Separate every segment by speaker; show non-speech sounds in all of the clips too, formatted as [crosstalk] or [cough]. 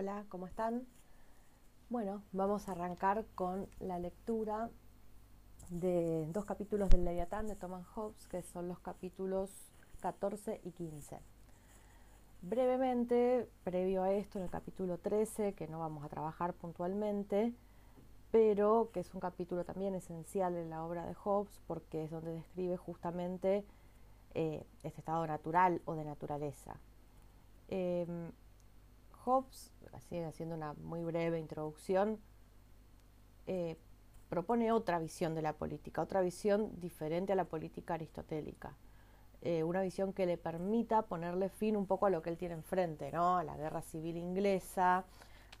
Speaker 1: Hola, ¿cómo están? Bueno, vamos a arrancar con la lectura de dos capítulos del Leviatán de Thomas Hobbes, que son los capítulos 14 y 15. Brevemente, previo a esto, en el capítulo 13, que no vamos a trabajar puntualmente, pero que es un capítulo también esencial en la obra de Hobbes, porque es donde describe justamente eh, este estado natural o de naturaleza. Em, Hobbes, así haciendo una muy breve introducción, eh, propone otra visión de la política, otra visión diferente a la política aristotélica, eh, una visión que le permita ponerle fin un poco a lo que él tiene enfrente, ¿no? a la guerra civil inglesa,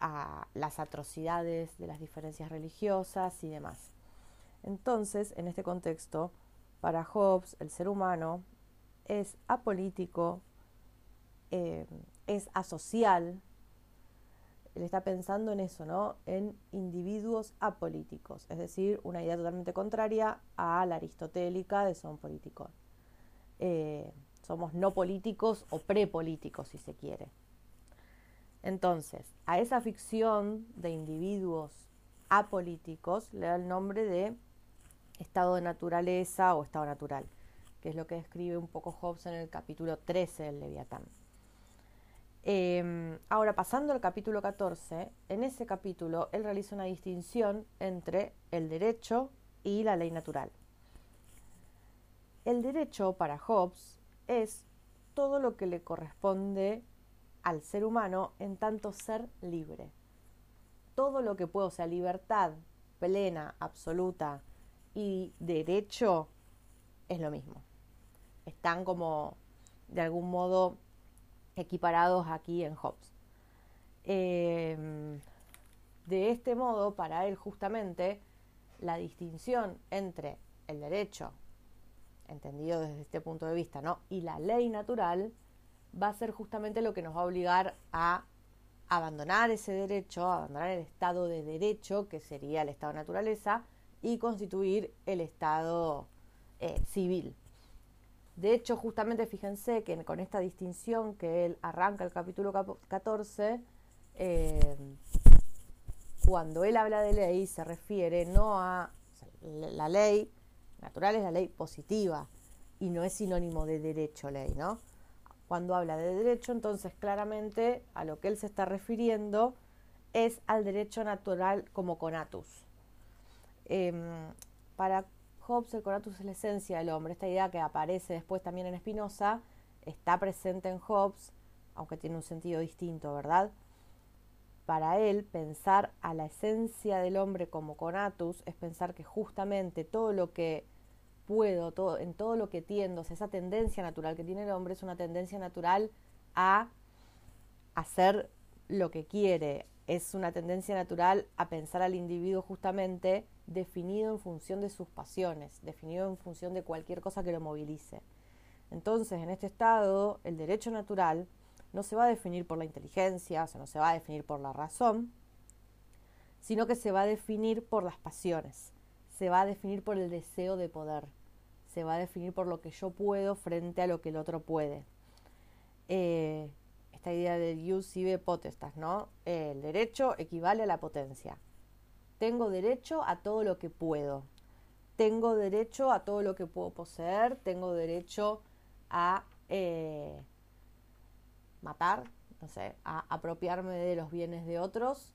Speaker 1: a las atrocidades de las diferencias religiosas y demás. Entonces, en este contexto, para Hobbes, el ser humano es apolítico, eh, es asocial, él está pensando en eso, ¿no? En individuos apolíticos, es decir, una idea totalmente contraria a la aristotélica de son políticos. Eh, somos no políticos o prepolíticos, si se quiere. Entonces, a esa ficción de individuos apolíticos le da el nombre de estado de naturaleza o estado natural, que es lo que describe un poco Hobbes en el capítulo 13 del Leviatán. Em, ahora, pasando al capítulo 14, en ese capítulo él realiza una distinción entre el derecho y la ley natural. El derecho para Hobbes es todo lo que le corresponde al ser humano en tanto ser libre. Todo lo que puedo, o sea, libertad plena, absoluta y derecho es lo mismo. Están como de algún modo equiparados aquí en Hobbes. Em, de este modo, para él justamente, la distinción entre el derecho, entendido desde este punto de vista, ¿no? y la ley natural va a ser justamente lo que nos va a obligar a abandonar ese derecho, abandonar el estado de derecho, que sería el estado de naturaleza, y constituir el estado eh, civil. De hecho, justamente fíjense que con esta distinción que él arranca el capítulo 14, eh, cuando él habla de ley se refiere no a la ley natural es la ley positiva y no es sinónimo de derecho ley, ¿no? Cuando habla de derecho, entonces claramente a lo que él se está refiriendo es al derecho natural como conatus. Em, para Hobbes, el conatus es la esencia del hombre. Esta idea que aparece después también en Spinoza está presente en Hobbes, aunque tiene un sentido distinto, ¿verdad? Para él, pensar a la esencia del hombre como conatus es pensar que justamente todo lo que puedo, todo, en todo lo que tiendo, esa tendencia natural que tiene el hombre es una tendencia natural a hacer lo que quiere, es una tendencia natural a pensar al individuo justamente definido en función de sus pasiones, definido en función de cualquier cosa que lo movilice. Entonces, en este estado, el derecho natural no se va a definir por la inteligencia, o sea, no se va a definir por la razón, sino que se va a definir por las pasiones, se va a definir por el deseo de poder, se va a definir por lo que yo puedo frente a lo que el otro puede. Eh, esta idea de ius ibe potestas, ¿no? El derecho equivale a la potencia. Tengo derecho a todo lo que puedo. Tengo derecho a todo lo que puedo poseer. Tengo derecho a eh, matar, no sé, a apropiarme de los bienes de otros.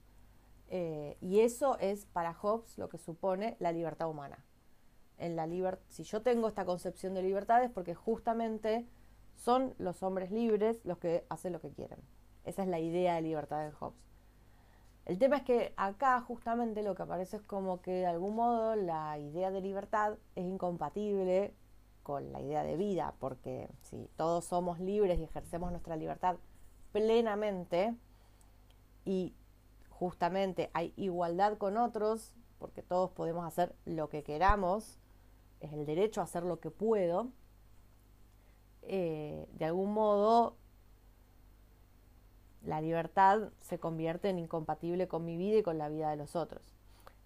Speaker 1: Eh, y eso es para Hobbes lo que supone la libertad humana. En la si yo tengo esta concepción de libertad es porque justamente son los hombres libres los que hacen lo que quieren. Esa es la idea de libertad de Hobbes. El tema es que acá justamente lo que aparece es como que de algún modo la idea de libertad es incompatible con la idea de vida, porque si todos somos libres y ejercemos nuestra libertad plenamente y justamente hay igualdad con otros, porque todos podemos hacer lo que queramos, es el derecho a hacer lo que puedo, eh, de algún modo la libertad se convierte en incompatible con mi vida y con la vida de los otros.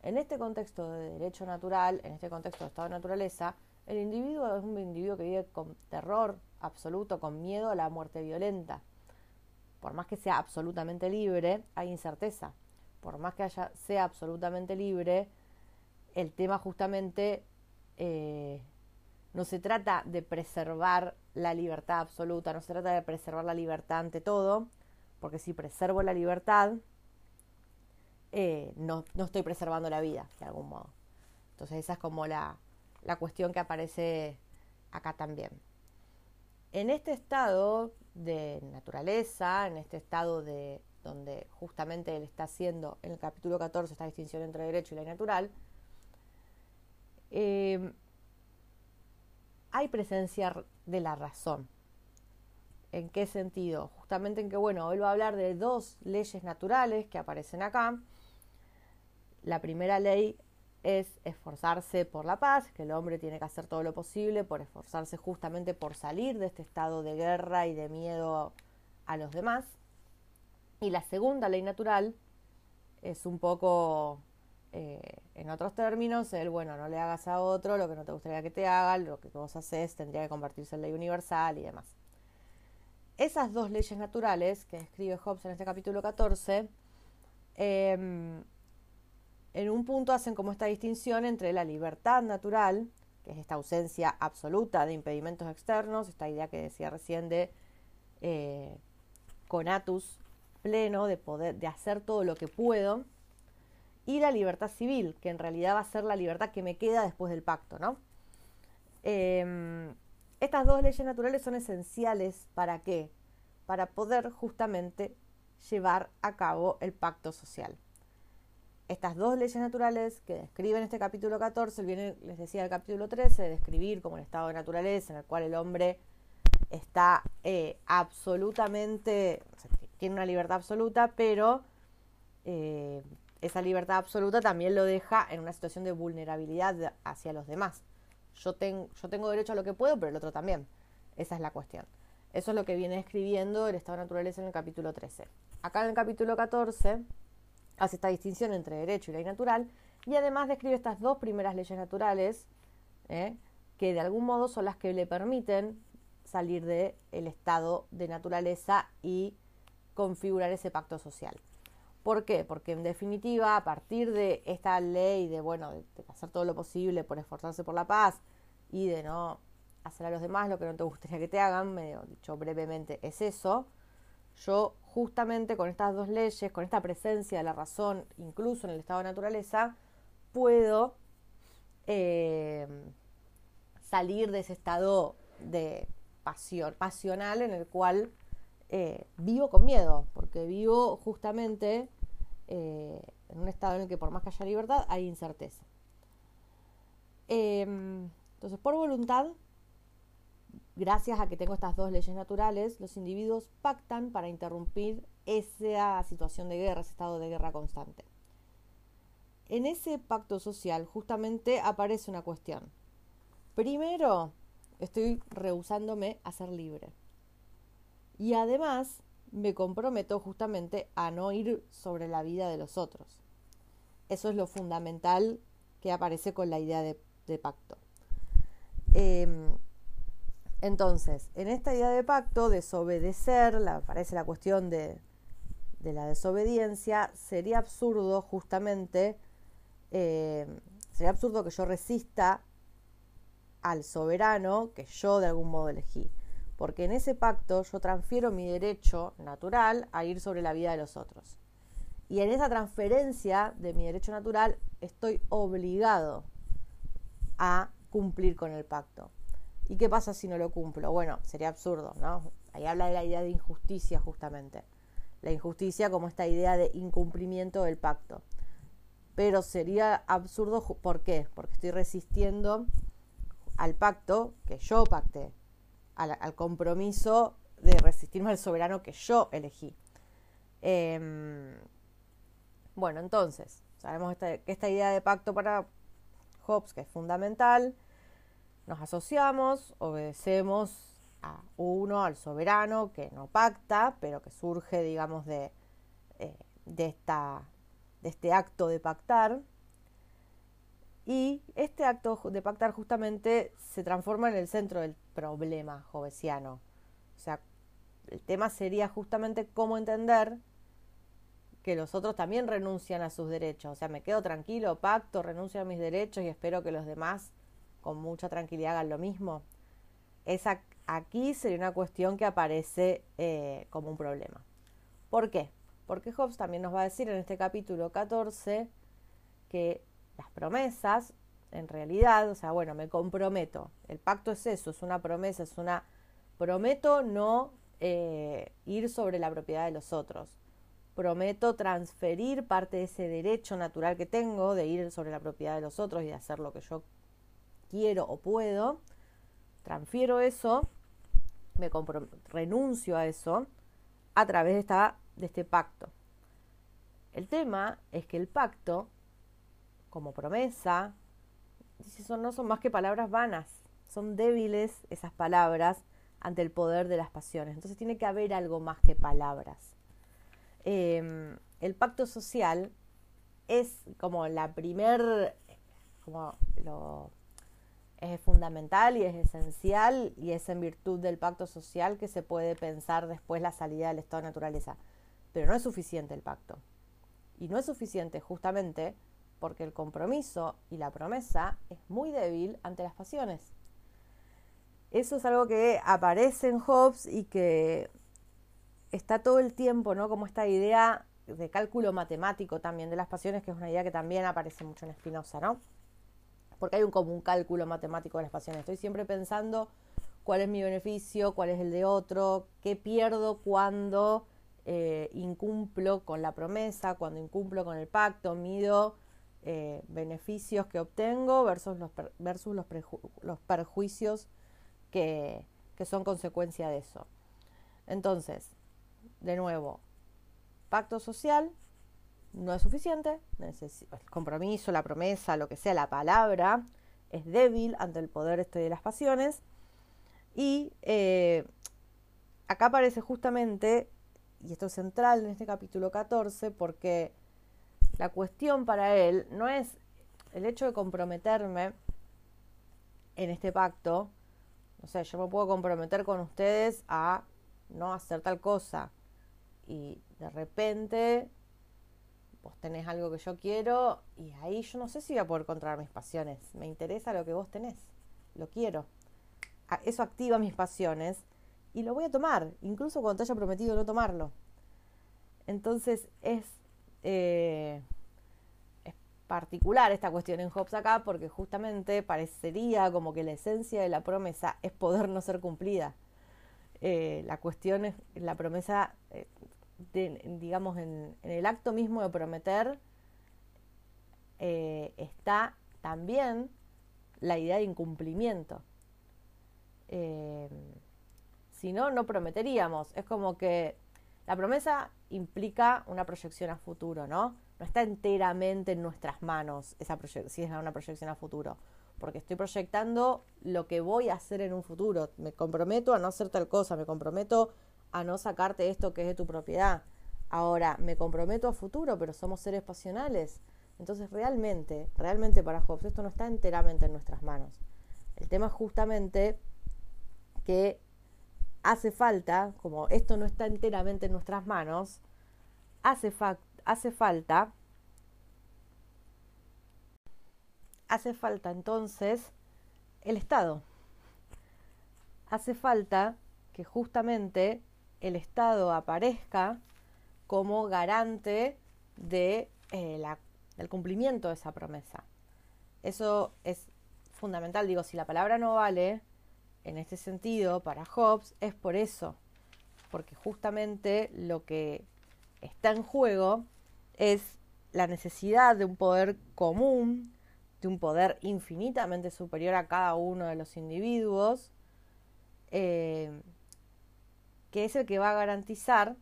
Speaker 1: En este contexto de derecho natural, en este contexto de estado de naturaleza, el individuo es un individuo que vive con terror absoluto, con miedo a la muerte violenta. por más que sea absolutamente libre, hay incerteza. Por más que haya, sea absolutamente libre, el tema justamente eh, no se trata de preservar la libertad absoluta, no se trata de preservar la libertad ante todo, porque si preservo la libertad, eh, no, no, estoy preservando la vida, de algún modo. Entonces esa es como la, la cuestión que aparece acá también. En este estado de naturaleza, en este estado de donde justamente él está haciendo en el capítulo 14 esta distinción entre derecho y ley natural, eh, hay presencia de la razón. ¿En qué sentido? Justamente en que, bueno, él va a hablar de dos leyes naturales que aparecen acá. La primera ley es esforzarse por la paz, que el hombre tiene que hacer todo lo posible por esforzarse justamente por salir de este estado de guerra y de miedo a los demás. Y la segunda ley natural es un poco, eh, en otros términos, el, bueno, no le hagas a otro lo que no te gustaría que te hagan, lo que vos haces tendría que convertirse en ley universal y demás. Esas dos leyes naturales que escribe Hobbes en este capítulo 14, eh, en un punto hacen como esta distinción entre la libertad natural, que es esta ausencia absoluta de impedimentos externos, esta idea que decía recién de eh, conatus pleno, de poder, de hacer todo lo que puedo, y la libertad civil, que en realidad va a ser la libertad que me queda después del pacto, ¿no? Em, estas dos leyes naturales son esenciales para qué? Para poder justamente llevar a cabo el pacto social estas dos leyes naturales que describen este capítulo 14, viene, les decía el capítulo 13, de describir como el estado de naturaleza en el cual el hombre está eh, absolutamente, tiene una libertad absoluta, pero eh, esa libertad absoluta también lo deja en una situación de vulnerabilidad hacia los demás. Yo, yo tengo derecho a lo que puedo, pero el otro también. Esa es la cuestión. Eso es lo que viene escribiendo el estado de naturaleza en el capítulo 13. Acá en el capítulo 14 hace esta distinción entre derecho y ley natural y además describe estas dos primeras leyes naturales ¿eh? que de algún modo son las que le permiten salir del estado de naturaleza y configurar ese pacto social. ¿Por qué? Porque en definitiva, a partir de esta ley de, bueno, de, hacer todo lo posible por esforzarse por la paz y de no hacer a los demás lo que no te gustaría que te hagan, medio dicho brevemente, es eso, yo justamente con estas dos leyes, con esta presencia de la razón, incluso en el estado de naturaleza, puedo eh, salir de ese estado de pasión, pasional en el cual eh, vivo con miedo, porque vivo justamente eh, en un estado en el que por más que haya libertad hay incerteza. Em, entonces, por voluntad, gracias a que tengo estas dos leyes naturales, los individuos pactan para interrumpir esa situación de guerra, ese estado de guerra constante. En ese pacto social justamente aparece una cuestión. Primero, estoy rehusándome a ser libre. Y además, me comprometo justamente a no ir sobre la vida de los otros. Eso es lo fundamental que aparece con la idea de, pacto. Em, entonces, en esta idea de pacto, desobedecer, la, aparece la cuestión de, la desobediencia, sería absurdo justamente, eh, sería absurdo que yo resista al soberano que yo de algún modo elegí. Porque en ese pacto yo transfiero mi derecho natural a ir sobre la vida de los otros. Y en esa transferencia de mi derecho natural estoy obligado a cumplir con el pacto. ¿Y qué pasa si no lo cumplo? Bueno, sería absurdo, ¿no? Ahí habla de la idea de injusticia justamente. La injusticia como esta idea de incumplimiento del pacto. Pero sería absurdo, ¿por qué? Porque estoy resistiendo al pacto que yo pacté, al, compromiso de resistirme al soberano que yo elegí. Em, bueno, entonces, sabemos que esta idea de pacto para Hobbes, que es fundamental, nos asociamos, obedecemos a uno, al soberano, que no pacta, pero que surge, digamos, de, eh, de, esta, de este acto de pactar. Y este acto de pactar justamente se transforma en el centro del problema jovesiano. O sea, el tema sería justamente cómo entender que los otros también renuncian a sus derechos. O sea, me quedo tranquilo, pacto, renuncio a mis derechos y espero que los demás con mucha tranquilidad hagan lo mismo. Esa, aquí sería una cuestión que aparece eh, como un problema. ¿Por qué? Porque Hobbes también nos va a decir en este capítulo 14 que las promesas, en realidad, o sea, bueno, me comprometo. El pacto es eso, es una promesa, es una... Prometo no eh, ir sobre la propiedad de los otros. Prometo transferir parte de ese derecho natural que tengo de ir sobre la propiedad de los otros y de hacer lo que yo quiero o puedo. Transfiero eso, me renuncio a eso a través de, esta, de este pacto. El tema es que el pacto, como promesa, no son más que palabras vanas, son débiles esas palabras ante el poder de las pasiones. Entonces tiene que haber algo más que palabras. Em, el pacto social es como la primer, como lo, es fundamental y es esencial y es en virtud del pacto social que se puede pensar después la salida del estado de naturaleza. Pero no es suficiente el pacto. Y no es suficiente justamente porque el compromiso y la promesa es muy débil ante las pasiones. Eso es algo que aparece en Hobbes y que está todo el tiempo, ¿no? Como esta idea de cálculo matemático también de las pasiones, que es una idea que también aparece mucho en Spinoza, ¿no? Porque hay un común cálculo matemático de las pasiones. Estoy siempre pensando cuál es mi beneficio, cuál es el de otro, qué pierdo cuando eh, incumplo con la promesa, cuando incumplo con el pacto, mido eh, beneficios que obtengo versus los, versus los, perjuicios que, son consecuencia de eso. Entonces, de nuevo, pacto social no es suficiente, el compromiso, la promesa, lo que sea, la palabra, es débil ante el poder este de las pasiones. Y eh, acá aparece justamente, y esto es central en este capítulo 14, porque la cuestión para él no es el hecho de comprometerme en este pacto, no sé, yo me puedo comprometer con ustedes a no hacer tal cosa y de repente vos tenés algo que yo quiero y ahí yo no sé si voy a poder controlar mis pasiones. Me interesa lo que vos tenés, lo quiero. Eso activa mis pasiones y lo voy a tomar, incluso cuando te haya prometido no tomarlo. Entonces es, eh, es particular esta cuestión en Hobbes acá porque justamente parecería como que la esencia de la promesa es poder no ser cumplida. Eh, la cuestión es la promesa, eh, digamos, en, el acto mismo de prometer está también la idea de incumplimiento. si no, no prometeríamos. Es como que la promesa implica una proyección a futuro, ¿no? No está enteramente en nuestras manos esa si es una proyección a futuro, porque estoy proyectando lo que voy a hacer en un futuro. Me comprometo a no hacer tal cosa, me comprometo a no sacarte esto que es de tu propiedad. Ahora, me comprometo a futuro, pero somos seres pasionales. Entonces, realmente, realmente para Hobbes esto no está enteramente en nuestras manos. El tema es justamente que hace falta, como esto no está enteramente en nuestras manos, hace, hace falta, hace falta entonces el Estado. Hace falta que justamente el Estado aparezca como garante de, eh, del cumplimiento de esa promesa. Eso es fundamental. Digo, si la palabra no vale, en este sentido, para Hobbes, es por eso, porque justamente lo que está en juego es la necesidad de un poder común, de un poder infinitamente superior a cada uno de los individuos, eh, que es el que va a garantizar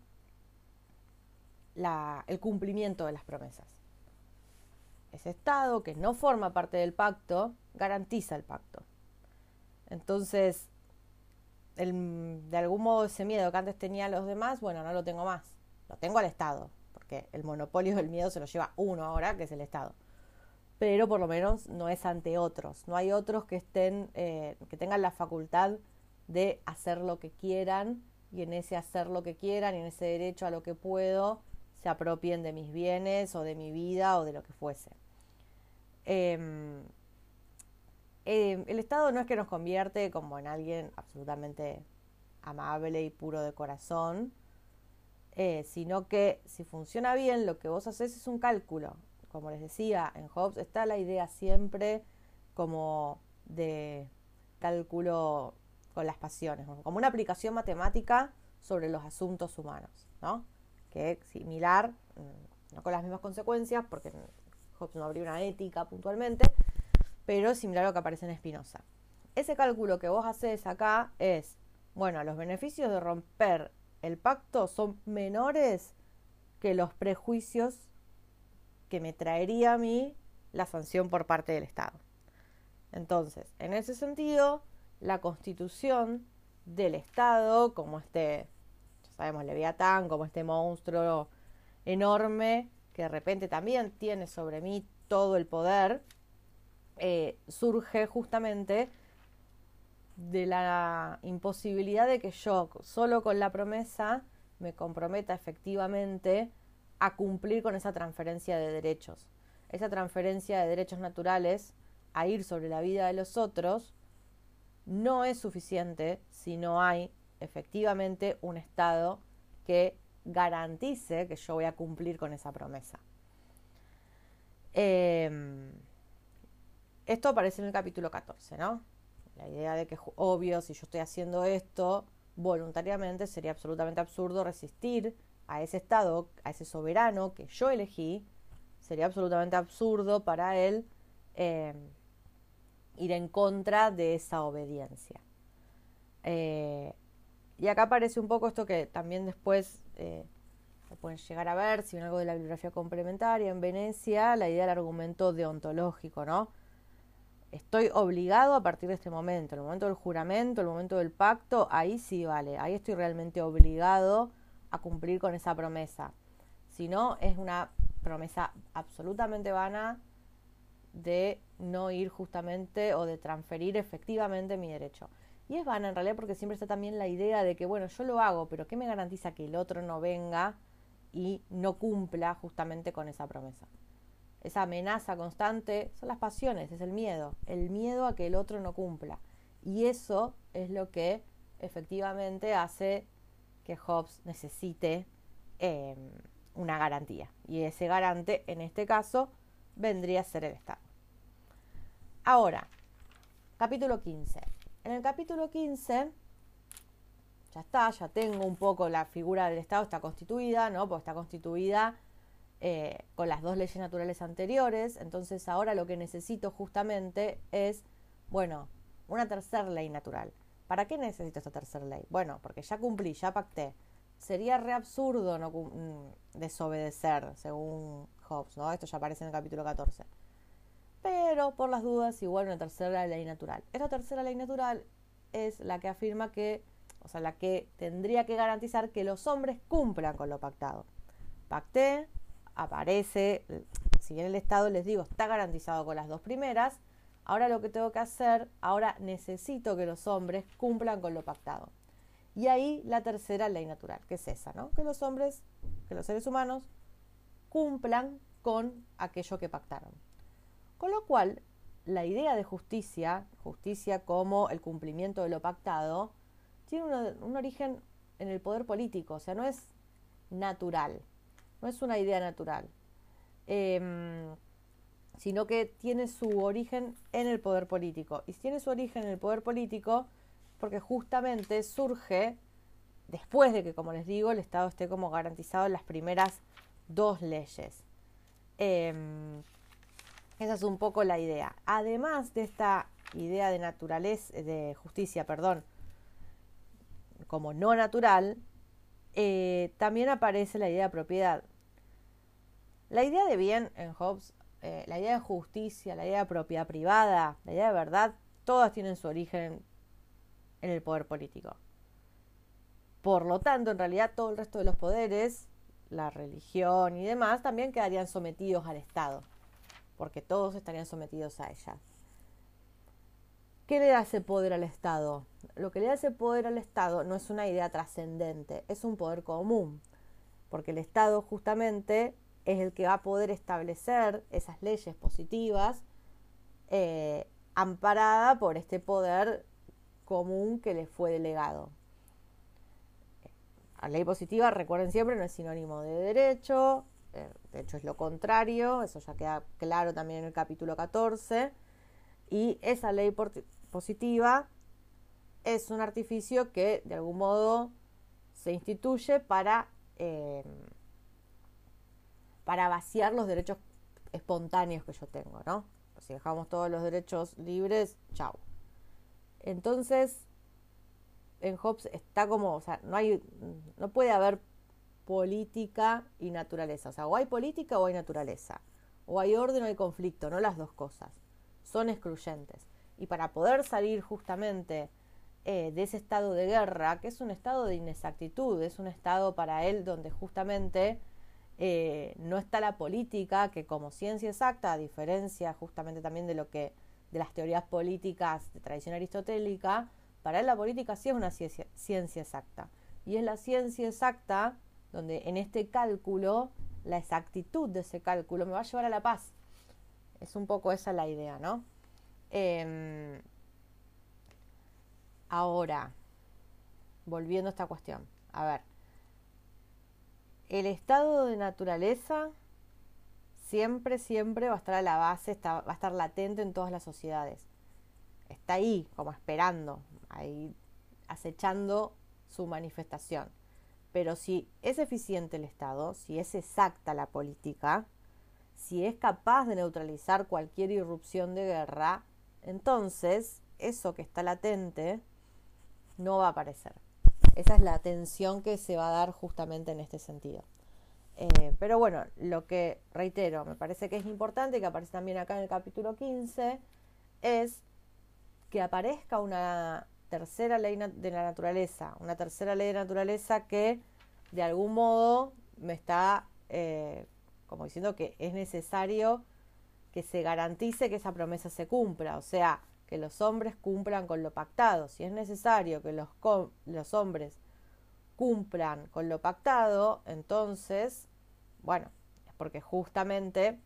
Speaker 1: el cumplimiento de las promesas. Ese Estado que no forma parte del pacto garantiza el pacto. Entonces, de algún modo ese miedo que antes tenía a los demás, bueno, no lo tengo más. Lo tengo al Estado, porque el monopolio del miedo se lo lleva uno ahora, que es el Estado. Pero por lo menos no es ante otros. No hay otros que estén, eh, que tengan la facultad de hacer lo que quieran y en ese hacer lo que quieran y en ese derecho a lo que puedo se apropien de mis bienes o de mi vida o de lo que fuese. Em, em, el Estado no es que nos convierte como en alguien absolutamente amable y puro de corazón, eh, sino que si funciona bien, lo que vos haces es un cálculo. Como les decía, en Hobbes está la idea siempre como de cálculo con las pasiones, como una aplicación matemática sobre los asuntos humanos, ¿no? Que es similar, mm, no con las mismas consecuencias, porque Hobbes no abrió una ética puntualmente, pero similar a lo que aparece en Spinoza. Ese cálculo que vos haces acá es, bueno, los beneficios de romper el pacto son menores que los prejuicios que me traería a mí la sanción por parte del Estado. Entonces, en ese sentido, la constitución del Estado, como este, ya sabemos, Leviatán, como este monstruo enorme que de repente también tiene sobre mí todo el poder, eh, surge justamente de la imposibilidad de que yo, solo con la promesa, me comprometa efectivamente a cumplir con esa transferencia de derechos. Esa transferencia de derechos naturales a ir sobre la vida de los otros no es suficiente si no hay efectivamente un Estado que garantice que yo voy a cumplir con esa promesa. Em, esto aparece en el capítulo 14, ¿no? La idea de que, obvio, si yo estoy haciendo esto voluntariamente, sería absolutamente absurdo resistir a ese Estado, a ese soberano que yo elegí, sería absolutamente absurdo para él em, ir en contra de esa obediencia. Eh, y acá aparece un poco esto que también después eh, pueden llegar a ver, si ven algo de la bibliografía complementaria, en Venecia, la idea del argumento deontológico, ¿no? Estoy obligado a partir de este momento, el momento del juramento, el momento del pacto, ahí sí vale, ahí estoy realmente obligado a cumplir con esa promesa. Si no, es una promesa absolutamente vana de no ir justamente o de transferir efectivamente mi derecho. Y es vana en realidad porque siempre está también la idea de que, bueno, yo lo hago, pero ¿qué me garantiza que el otro no venga y no cumpla justamente con esa promesa? Esa amenaza constante son las pasiones, es el miedo, el miedo a que el otro no cumpla. Y eso es lo que efectivamente hace que Hobbes necesite em, una garantía. Y ese garante, en este caso, vendría a ser el Estado. Ahora, capítulo 15. En el capítulo 15, ya está, ya tengo un poco la figura del Estado, está constituida, ¿no? Porque está constituida eh, con las dos leyes naturales anteriores. Entonces ahora lo que necesito justamente es, bueno, una tercera ley natural. ¿Para qué necesito esta tercera ley? Bueno, porque ya cumplí, ya pacté. Sería re absurdo no mm, desobedecer, según Hobbes, ¿no? Esto ya aparece en el capítulo 14 pero por las dudas igual una tercera ley natural. Esta tercera ley natural es la que afirma que, o sea, la que tendría que garantizar que los hombres cumplan con lo pactado. Pacté, aparece, si bien el Estado les digo está garantizado con las dos primeras, ahora lo que tengo que hacer, ahora necesito que los hombres cumplan con lo pactado. Y ahí la tercera ley natural, que es esa, ¿no? Que los hombres, que los seres humanos cumplan con aquello que pactaron. Con lo cual, la idea de justicia, justicia como el cumplimiento de lo pactado, tiene un origen en el poder político, o sea, no es natural, no es una idea natural, em, sino que tiene su origen en el poder político. Y tiene su origen en el poder político porque justamente surge después de que, como les digo, el Estado esté como garantizado en las primeras dos leyes. Em, esa es un poco la idea. Además de esta idea de naturaleza, de justicia, perdón, como no natural, eh, también aparece la idea de propiedad. La idea de bien en Hobbes, eh, la idea de justicia, la idea de propiedad privada, la idea de verdad, todas tienen su origen en el poder político. Por lo tanto, en realidad todo el resto de los poderes, la religión y demás, también quedarían sometidos al Estado porque todos estarían sometidos a ella. ¿Qué le da ese poder al Estado? Lo que le da ese poder al Estado no es una idea trascendente, es un poder común, porque el Estado justamente es el que va a poder establecer esas leyes positivas eh, amparada por este poder común que le fue delegado. La ley positiva, recuerden siempre, no es sinónimo de derecho, eh, de hecho es lo contrario, eso ya queda claro también en el capítulo 14, y esa ley positiva es un artificio que de algún modo se instituye para, eh, para vaciar los derechos espontáneos que yo tengo, ¿no? Si dejamos todos los derechos libres, chao. Entonces, en Hobbes está como, o sea, no hay, no puede haber política y naturaleza. O sea, o hay política o hay naturaleza. O hay orden o hay conflicto, no las dos cosas. Son excluyentes. Y para poder salir justamente eh, de ese estado de guerra, que es un estado de inexactitud, es un estado para él donde justamente eh, no está la política, que como ciencia exacta, a diferencia justamente también de lo que de las teorías políticas de tradición aristotélica, para él la política sí es una ciencia, ciencia exacta. Y es la ciencia exacta donde en este cálculo, la exactitud de ese cálculo me va a llevar a la paz. Es un poco esa la idea, ¿no? Em, ahora, volviendo a esta cuestión. A ver, el estado de naturaleza siempre, siempre va a estar a la base, va a estar latente en todas las sociedades. Está ahí, como esperando, ahí acechando su manifestación. Pero si es eficiente el Estado, si es exacta la política, si es capaz de neutralizar cualquier irrupción de guerra, entonces eso que está latente no va a aparecer. Esa es la tensión que se va a dar justamente en este sentido. Eh, pero bueno, lo que reitero, me parece que es importante, que aparece también acá en el capítulo 15, es que aparezca una tercera ley de la naturaleza, una tercera ley de naturaleza que de algún modo me está eh, como diciendo que es necesario que se garantice que esa promesa se cumpla, o sea, que los hombres cumplan con lo pactado. Si es necesario que los, los hombres cumplan con lo pactado, entonces, bueno, es porque justamente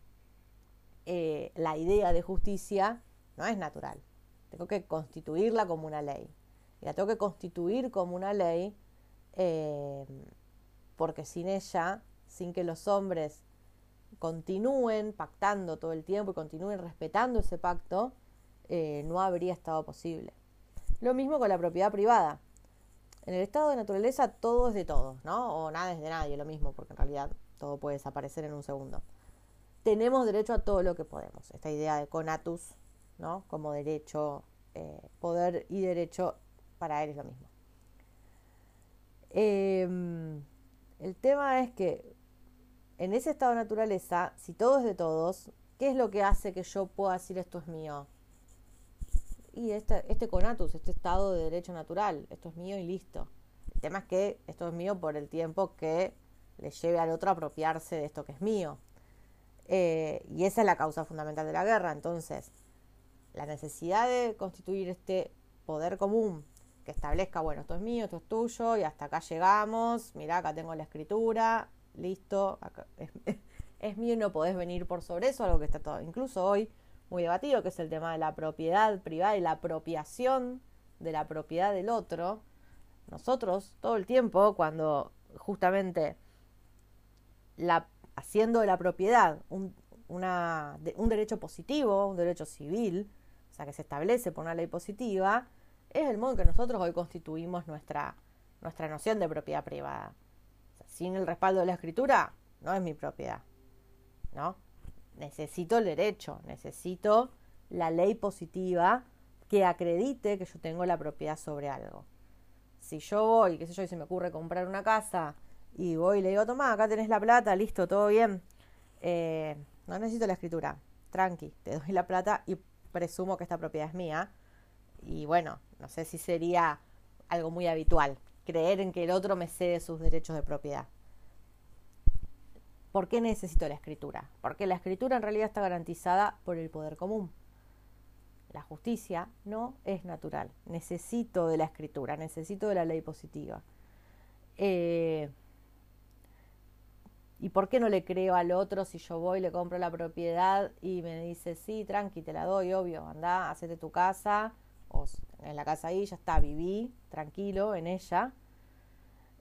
Speaker 1: eh, la idea de justicia no es natural. Tengo que constituirla como una ley. Y la tengo que constituir como una ley eh, porque sin ella, sin que los hombres continúen pactando todo el tiempo y continúen respetando ese pacto, eh, no habría estado posible. Lo mismo con la propiedad privada. En el estado de naturaleza todo es de todos, ¿no? O nada es de nadie, lo mismo, porque en realidad todo puede desaparecer en un segundo. Tenemos derecho a todo lo que podemos. Esta idea de conatus, ¿no? Como derecho, eh, poder y derecho, para él es lo mismo. Em, el tema es que en ese estado de naturaleza, si todo es de todos, ¿qué es lo que hace que yo pueda decir esto es mío? y este, este conatus, este estado de derecho natural, esto es mío y listo. El tema es que esto es mío por el tiempo que le lleve al otro a apropiarse de esto que es mío. Eh, y esa es la causa fundamental de la guerra. Entonces, la necesidad de constituir este poder común que establezca, bueno, esto es mío, esto es tuyo, y hasta acá llegamos, mirá, acá tengo la escritura, listo, [laughs] es, es mío no podés venir por sobre eso, algo que está todo. Incluso hoy muy debatido, que es el tema de la propiedad privada y la apropiación de la propiedad del otro, nosotros todo el tiempo, cuando justamente la, haciendo de la propiedad un derecho positivo, un derecho civil, o sea, que se establece por una ley positiva, es el modo en que nosotros hoy constituimos nuestra, nuestra noción de propiedad privada. Sin el respaldo de la escritura, no es mi propiedad, ¿no? necesito el derecho, necesito la ley positiva que acredite que yo tengo la propiedad sobre algo. Si yo voy, qué sé yo, y se me ocurre comprar una casa y voy y le digo, toma, acá tenés la plata, listo, todo bien, eh, no necesito la escritura, tranqui, te doy la plata y presumo que esta propiedad es mía. Y bueno, no sé si sería algo muy habitual, creer en que el otro me cede sus derechos de propiedad. ¿Por qué necesito la escritura? Porque la escritura en realidad está garantizada por el poder común. La justicia no es natural. Necesito de la escritura, necesito de la ley positiva. Eh, ¿Y por qué no le creo al otro si yo voy, le compro la propiedad y me dice, sí, tranqui, te la doy, obvio, anda, hacete tu casa, o en la casa ahí, ya está, viví tranquilo en ella,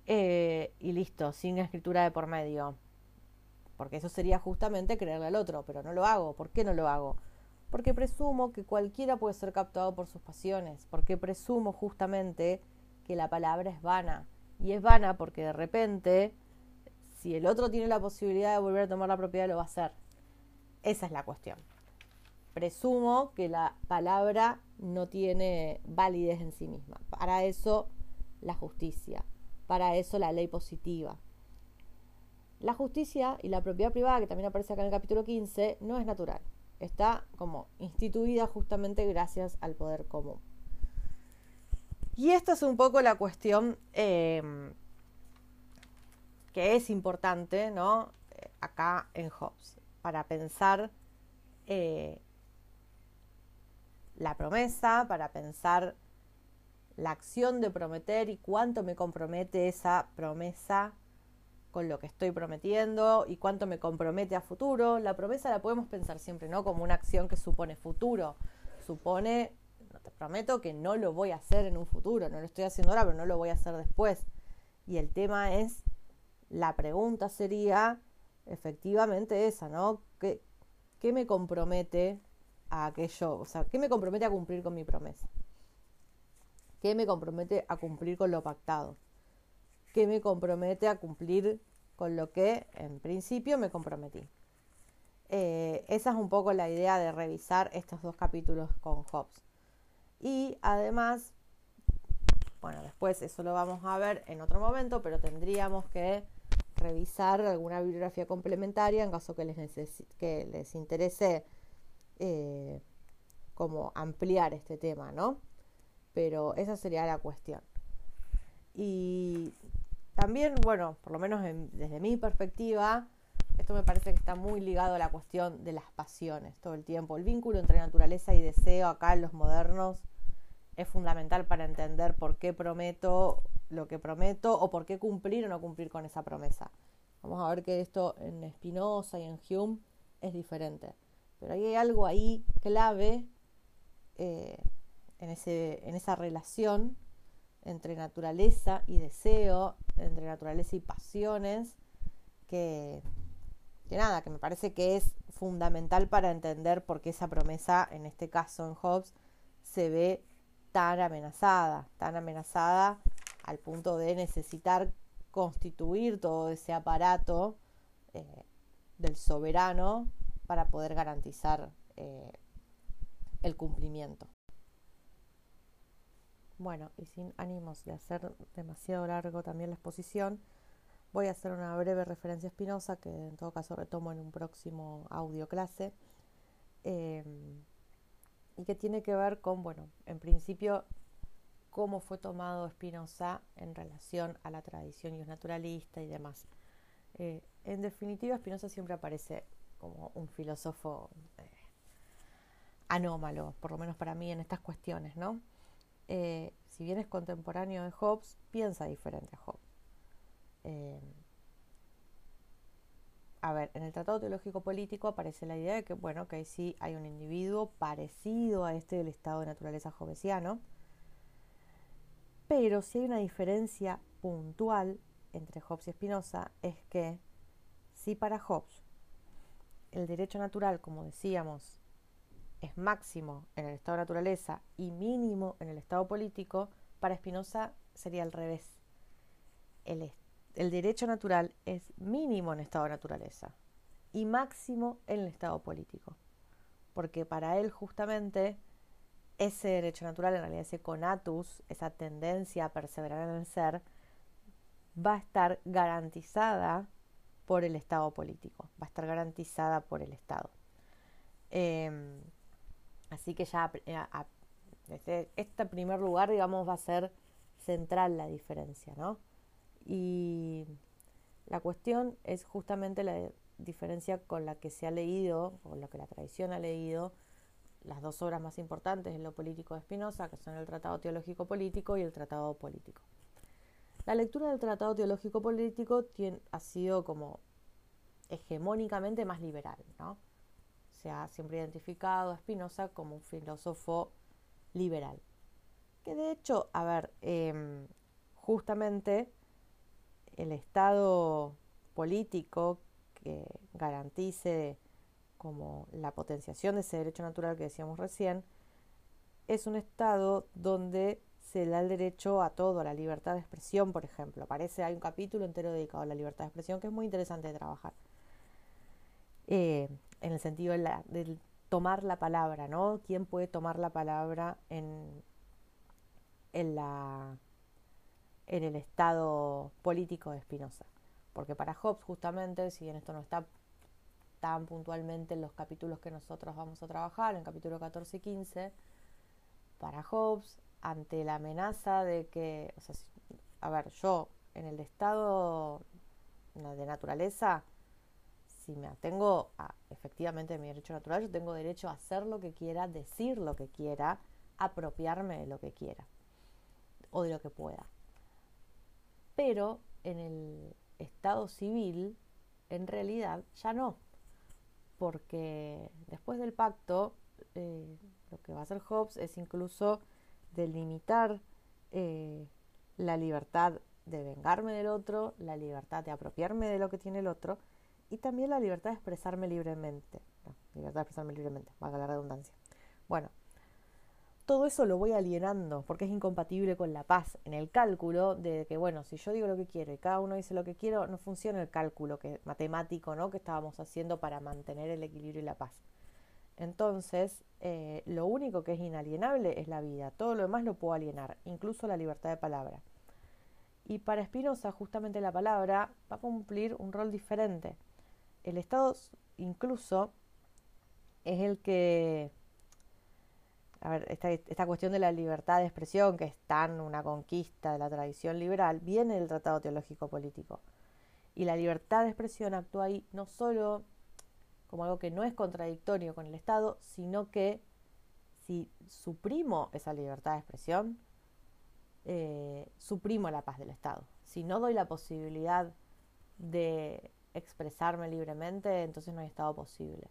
Speaker 1: eh, y listo, sin escritura de por medio. Porque eso sería justamente creerle al otro, pero no lo hago. ¿Por qué no lo hago? Porque presumo que cualquiera puede ser captado por sus pasiones, porque presumo justamente que la palabra es vana. Y es vana porque de repente si el otro tiene la posibilidad de volver a tomar la propiedad, lo va a hacer. Esa es la cuestión. Presumo que la palabra no tiene validez en sí misma. Para eso la justicia, para eso la ley positiva. La justicia y la propiedad privada, que también aparece acá en el capítulo 15, no es natural. Está como instituida justamente gracias al poder común. Y esta es un poco la cuestión eh, que es importante, ¿no? Eh, acá en Hobbes, para pensar eh, la promesa, para pensar la acción de prometer y cuánto me compromete esa promesa con lo que estoy prometiendo y cuánto me compromete a futuro. La promesa la podemos pensar siempre, ¿no? Como una acción que supone futuro. Supone, no te prometo que no lo voy a hacer en un futuro, no lo estoy haciendo ahora, pero no lo voy a hacer después. Y el tema es la pregunta sería efectivamente esa, ¿no? ¿Qué, ¿Qué, me compromete a aquello? O sea, ¿qué me compromete a cumplir con mi promesa? ¿Qué me compromete a cumplir con lo pactado? ¿Qué me compromete a cumplir con lo que en principio me comprometí? Eh, esa es un poco la idea de revisar estos dos capítulos con Hobbes. Y además, bueno, después eso lo vamos a ver en otro momento, pero tendríamos que revisar alguna bibliografía complementaria en caso que les, que les interese eh, como ampliar este tema, ¿no? Pero esa sería la cuestión. Y también, bueno, por lo menos desde mi perspectiva, esto me parece que está muy ligado a la cuestión de las pasiones todo el tiempo. El vínculo entre naturaleza y deseo acá en los modernos es fundamental para entender por qué prometo lo que prometo o por qué cumplir o no cumplir con esa promesa. Vamos a ver que esto en Spinoza y en Hume es diferente. Pero hay algo ahí clave eh, en, ese, en esa relación entre naturaleza y deseo, entre naturaleza y pasiones, que, que nada, que me parece que es fundamental para entender por qué esa promesa, en este caso en Hobbes, se ve tan amenazada, tan amenazada al punto de necesitar constituir todo ese aparato eh, del soberano para poder garantizar eh, el cumplimiento. Bueno, y sin ánimos de hacer demasiado largo también la exposición, voy a hacer una breve referencia a Spinoza, que en todo caso retomo en un próximo audio clase, eh, y que tiene que ver con, bueno, en principio cómo fue tomado Spinoza en relación a la tradición naturalista y demás. Eh, en definitiva, Spinoza siempre aparece como un filósofo eh, anómalo, por lo menos para mí, en estas cuestiones, ¿no? Eh, si bien es contemporáneo de Hobbes, piensa diferente a Hobbes. a ver, en el Tratado Teológico Político aparece la idea de que, bueno, que sí hay un individuo parecido a este del estado de naturaleza hobbesiano, pero si hay una diferencia puntual entre Hobbes y Spinoza es que si para Hobbes el derecho natural, como decíamos, es máximo en el estado de naturaleza y mínimo en el estado político, para Spinoza sería al revés. El, el derecho natural es mínimo en estado de naturaleza y máximo en el estado político. Porque para él justamente ese derecho natural, en realidad ese conatus, esa tendencia a perseverar en el ser, va a estar garantizada por el Estado político, va a estar garantizada por el Estado. Em, así que ya desde este primer lugar, digamos, va a ser central la diferencia, ¿no? Y la cuestión es justamente la diferencia con la que se ha leído, o la que la tradición ha leído, las dos obras más importantes en lo político de Spinoza, que son el Tratado Teológico Político y el Tratado Político. La lectura del Tratado Teológico Político ha sido como hegemónicamente más liberal, ¿no? Se ha siempre identificado a Spinoza como un filósofo liberal. Que de hecho, a ver, em, justamente el Estado político que garantice como la potenciación de ese derecho natural que decíamos recién, es un Estado donde se da el derecho a todo, a la libertad de expresión, por ejemplo. Parece hay un capítulo entero dedicado a la libertad de expresión que es muy interesante de trabajar. Eh, en el sentido de, tomar la palabra, ¿no? ¿Quién puede tomar la palabra en, en, la, en el estado político de Spinoza? Porque para Hobbes, justamente, si bien esto no está tan puntualmente en los capítulos que nosotros vamos a trabajar, en capítulo 14 y 15, para Hobbes, ante la amenaza de que, o sea, a ver, yo en el estado de naturaleza, si me atengo a efectivamente mi derecho natural, yo tengo derecho a hacer lo que quiera, decir lo que quiera, apropiarme de lo que quiera o de lo que pueda. Pero en el estado civil, en realidad, ya no porque después del pacto eh, lo que va a hacer Hobbes es incluso delimitar eh, la libertad de vengarme del otro, la libertad de apropiarme de lo que tiene el otro y también la libertad de expresarme libremente. libertad de expresarme libremente, valga la redundancia. Bueno, todo eso lo voy alienando porque es incompatible con la paz en el cálculo de que, bueno, si yo digo lo que quiero y cada uno dice lo que quiero, no funciona el cálculo que, matemático ¿no? que estábamos haciendo para mantener el equilibrio y la paz. Entonces, eh, lo único que es inalienable es la vida, todo lo demás lo puedo alienar, incluso la libertad de palabra. Y para Spinoza, justamente la palabra va a cumplir un rol diferente. El Estado incluso es el que a ver, esta, esta, cuestión de la libertad de expresión, que es tan una conquista de la tradición liberal, viene del Tratado Teológico Político. Y la libertad de expresión actúa ahí no solo como algo que no es contradictorio con el Estado, sino que si suprimo esa libertad de expresión, eh, suprimo la paz del Estado. Si no doy la posibilidad de expresarme libremente, entonces no hay Estado posible.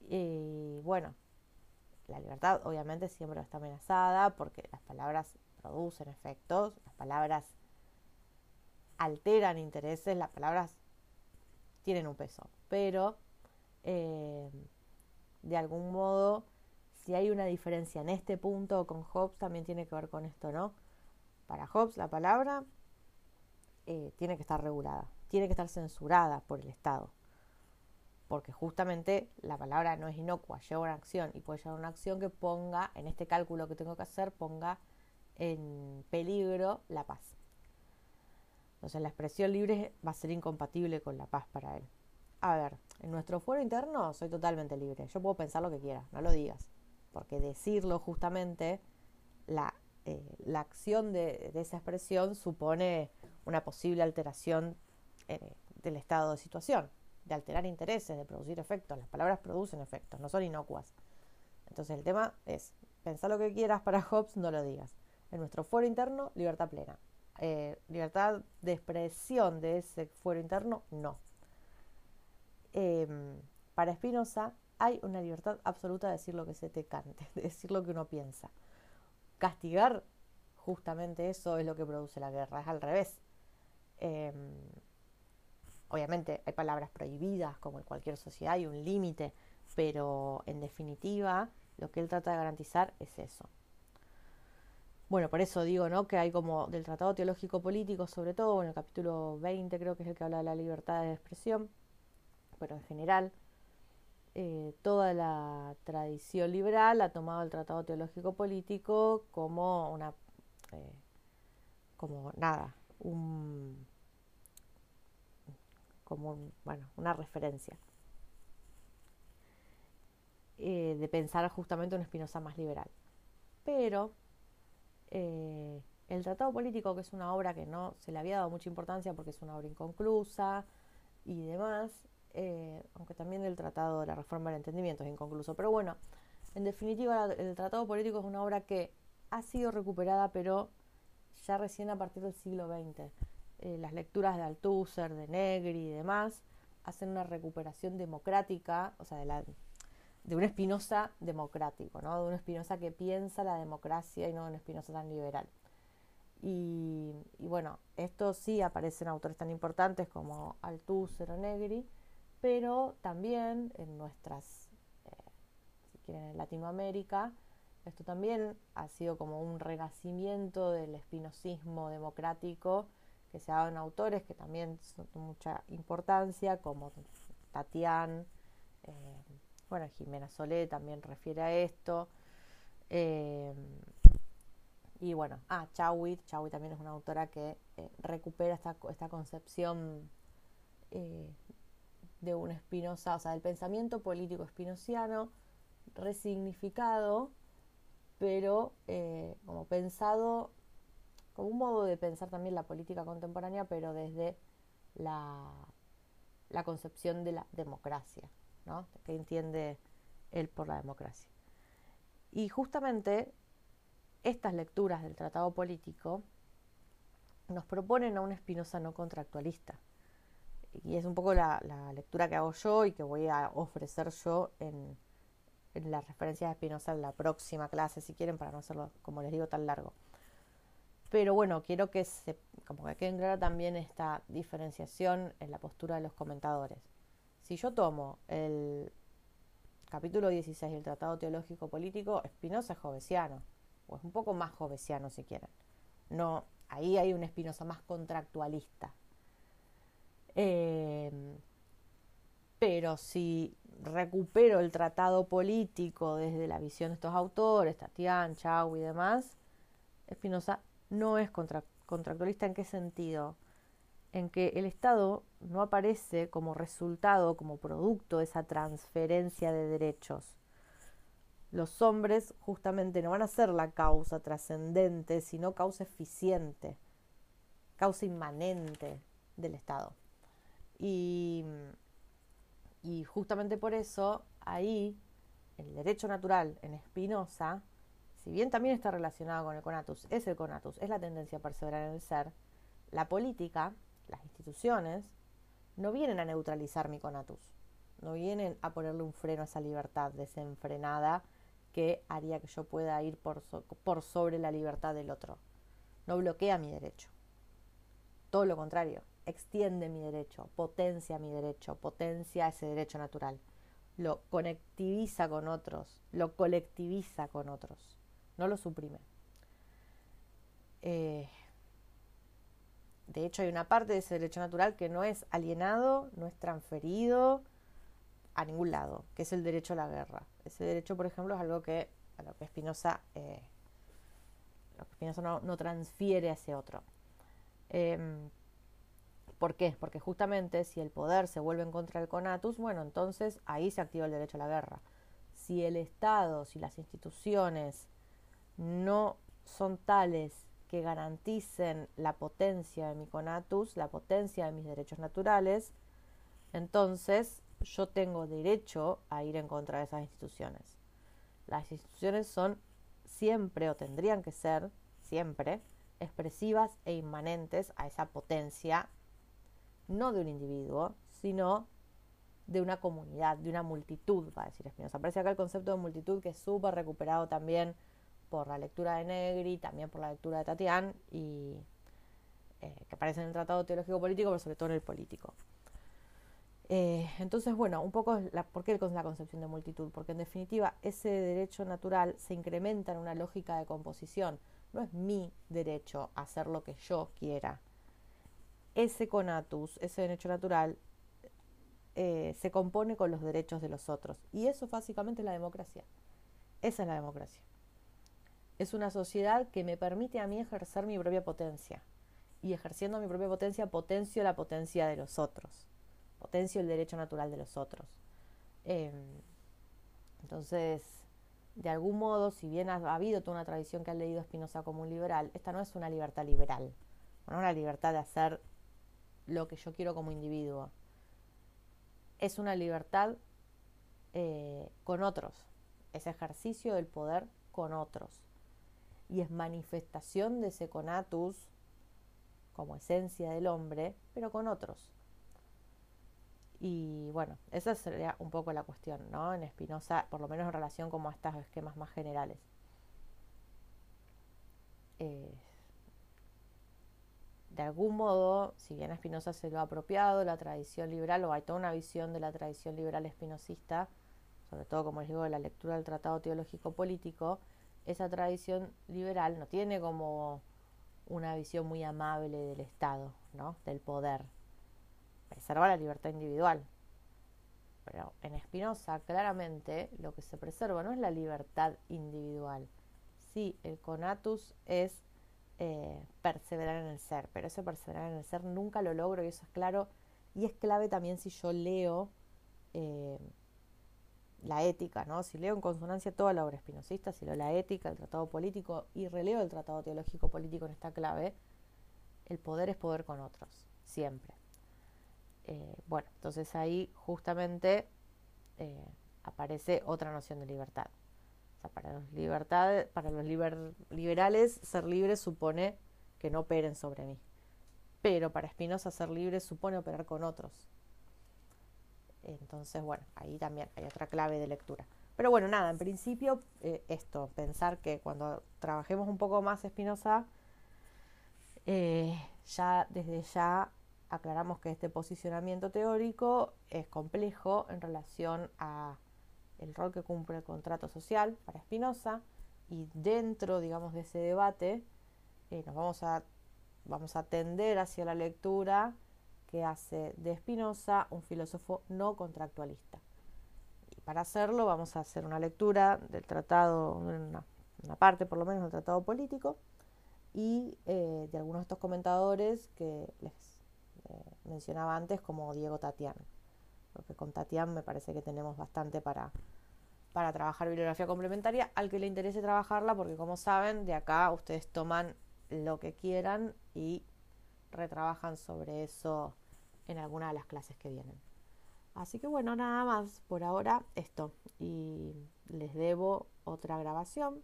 Speaker 1: Y bueno, la libertad obviamente siempre está amenazada porque las palabras producen efectos, las palabras alteran intereses, las palabras tienen un peso, pero eh, de algún modo, si hay una diferencia en este punto con Hobbes, también tiene que ver con esto, ¿no? Para Hobbes la palabra eh, tiene que estar regulada, tiene que estar censurada por el Estado porque justamente la palabra no es inocua, lleva una acción y puede llevar una acción que ponga, en este cálculo que tengo que hacer, ponga en peligro la paz. Entonces la expresión libre va a ser incompatible con la paz para él. A ver, en nuestro fuero interno soy totalmente libre, yo puedo pensar lo que quiera, no lo digas, porque decirlo justamente, la, eh, la acción de, esa expresión supone una posible alteración eh, del estado de situación de alterar intereses, de producir efectos. Las palabras producen efectos, no son inocuas. Entonces el tema es, pensar lo que quieras para [laughs] Hobbes, no lo digas. En nuestro fuero interno, libertad plena. Eh, libertad de expresión de ese fuero interno, no. Em, para Spinoza hay una libertad absoluta de decir lo que se te cante, [laughs] de decir lo que uno piensa. Castigar justamente eso es lo que produce la guerra, es al revés. Em, Obviamente hay palabras prohibidas, como en cualquier sociedad, hay un límite, pero en definitiva lo que él trata de garantizar es eso. Bueno, por eso digo, ¿no? Que hay como del Tratado Teológico Político, sobre todo, en el capítulo 20 creo que es el que habla de la libertad de expresión, pero en general, eh, toda la tradición liberal ha tomado el Tratado Teológico Político como una, eh, como nada, un como bueno, una referencia eh, de pensar justamente un Spinoza más liberal. Pero el Tratado Político, que es una obra que no se le había dado mucha importancia porque es una obra inconclusa y demás, eh, aunque también el Tratado de la Reforma del Entendimiento es inconcluso. Pero bueno, en definitiva, el Tratado Político es una obra que ha sido recuperada, pero ya recién a partir del siglo XX. Eh, las lecturas de Althusser, de Negri y demás hacen una recuperación democrática, o sea, de, la, de un Espinosa democrático, ¿no? de un Espinosa que piensa la democracia y no de un Espinosa tan liberal. Y, bueno, esto sí aparecen autores tan importantes como Althusser o Negri, pero también en nuestras, eh, si quieren, en Latinoamérica, esto también ha sido como un renacimiento del espinosismo democrático que se ha dado en autores que también son de mucha importancia, como Tatián, eh, bueno, Jimena Solé también refiere a esto. Eh, y bueno, ah, Chawit, Chawit también es una autora que recupera esta, esta concepción de un Espinosa, o sea, del pensamiento político espinociano, resignificado, pero eh, como pensado, como un modo de pensar también la política contemporánea, pero desde la, la concepción de la democracia, ¿no? Que entiende él por la democracia. Y justamente estas lecturas del tratado político nos proponen a un Espinosa no contractualista. Y es un poco la, lectura que hago yo y que voy a ofrecer yo en, las referencias de Espinosa en la próxima clase, si quieren, para no hacerlo, como les digo, tan largo. Pero bueno, quiero que se, como que quede clara también esta diferenciación en la postura de los comentadores. Si yo tomo el capítulo 16 del Tratado Teológico Político, Espinosa es jovesiano o es un poco más jovesiano si quieren. No, ahí hay un Espinosa más contractualista. Em, pero si recupero el tratado político desde la visión de estos autores, Tatián, Chau y demás, Espinosa no es contractualista en qué sentido? En que el Estado no aparece como resultado, como producto de esa transferencia de derechos los hombres justamente no van a ser la causa trascendente, sino causa eficiente, causa inmanente del Estado. Y, justamente por eso ahí el derecho natural en Spinoza, si bien también está relacionado con el conatus, es el conatus, es la tendencia a perseverar en el ser, la política, las instituciones, no vienen a neutralizar mi conatus, no vienen a ponerle un freno a esa libertad desenfrenada que haría que yo pueda ir por, por sobre la libertad del otro. No bloquea mi derecho. Todo lo contrario, extiende mi derecho, potencia mi derecho, potencia ese derecho natural. Lo conectiviza con otros, lo colectiviza con otros, no lo suprime. Eh, de hecho, hay una parte de ese derecho natural que no es alienado, no es transferido, a ningún lado, que es el derecho a la guerra. Ese derecho, por ejemplo, es algo que a lo que Spinoza, eh, no, transfiere hacia otro. Em, ¿Por qué? Porque justamente si el poder se vuelve en contra del conatus, bueno, entonces ahí se activa el derecho a la guerra. Si el Estado, si las instituciones no son tales que garanticen la potencia de mi conatus, la potencia de mis derechos naturales, entonces yo tengo derecho a ir en contra de esas instituciones. Las instituciones son siempre o tendrían que ser siempre expresivas e inmanentes a esa potencia, no de un individuo, sino de una comunidad, de una multitud, va a decir Espinosa. Aparece acá el concepto de multitud que es súper recuperado también por la lectura de Negri, también por la lectura de Tatián, y eh, que aparece en el Tratado Teológico Político, pero sobre todo en el político. Eh, entonces, bueno, un poco, ¿por qué la concepción de multitud? Porque en definitiva ese derecho natural se incrementa en una lógica de composición. No es mi derecho hacer lo que yo quiera. Ese conatus, ese derecho natural, eh, se compone con los derechos de los otros. Y eso básicamente es la democracia. Esa es la democracia. Es una sociedad que me permite a mí ejercer mi propia potencia. Y ejerciendo mi propia potencia, potencio la potencia de los otros potencio el derecho natural de los otros. Em, entonces, de algún modo, si bien ha, habido toda una tradición que ha leído Spinoza como un liberal, esta no es una libertad liberal, no una libertad de hacer lo que yo quiero como individuo. es una libertad eh, con otros, es ejercicio del poder con otros y es manifestación de ese conatus como esencia del hombre, pero con otros. Y bueno, esa sería un poco la cuestión, ¿no? En Spinoza, por lo menos en relación como a estos esquemas más generales. Eh, de algún modo, si bien Spinoza se lo ha apropiado, la tradición liberal, o hay toda una visión de la tradición liberal espinosista, sobre todo, como les digo, de la lectura del Tratado Teológico Político, esa tradición liberal no tiene como una visión muy amable del Estado, ¿no? del poder. Preserva la libertad individual. Pero en Spinoza, claramente, lo que se preserva no es la libertad individual. Sí, el conatus es eh, perseverar en el ser, pero ese perseverar en el ser nunca lo logro y eso es claro. Y es clave también si yo leo eh, la ética, ¿no? Si leo en consonancia toda la obra espinosista, si leo la ética, el tratado político y releo el tratado teológico político en esta clave, el poder es poder con otros, siempre. Eh, bueno, entonces ahí justamente aparece otra noción de libertad. Para los, para los liberales, ser libre supone que no operen sobre mí. Pero para Spinoza, ser libre supone operar con otros. Entonces, bueno, ahí también hay otra clave de lectura. Pero bueno, nada, en principio eh, esto, pensar que cuando trabajemos un poco más Espinosa, eh, ya desde ya aclaramos que este posicionamiento teórico es complejo en relación a el rol que cumple el contrato social para Espinosa y dentro, digamos, de ese debate eh, nos vamos a vamos a tender hacia la lectura que hace de Spinoza un filósofo no contractualista. Y para hacerlo vamos a hacer una lectura del tratado, una, parte por lo menos del tratado político y eh, de algunos de estos comentadores que les eh, mencionaba antes como Diego Tatián. Porque con Tatián me parece que tenemos bastante para, para trabajar bibliografía complementaria al que le interese trabajarla porque como saben de acá ustedes toman lo que quieran y retrabajan sobre eso en alguna de las clases que vienen. Así que bueno, nada más por ahora esto. Y les debo otra grabación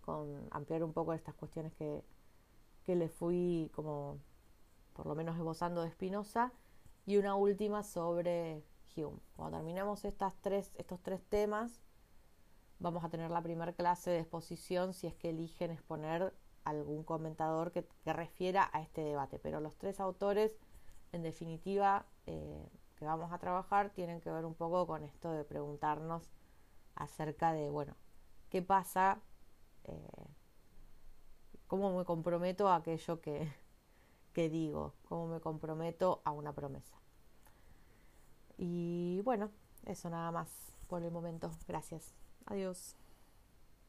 Speaker 1: con ampliar un poco estas cuestiones que, que les fui como por lo menos esbozando de Spinoza y una última sobre Hume. Cuando terminemos estas tres, estos tres temas, vamos a tener la primera clase de exposición si es que eligen exponer algún comentador que, refiera a este debate. Pero los tres autores en definitiva, eh, que vamos a trabajar tienen que ver un poco con esto de preguntarnos acerca de, bueno, ¿qué pasa? Eh, ¿Cómo me comprometo a aquello que, que digo? ¿Cómo me comprometo a una promesa? Y bueno, eso nada más por el momento. Gracias. Adiós.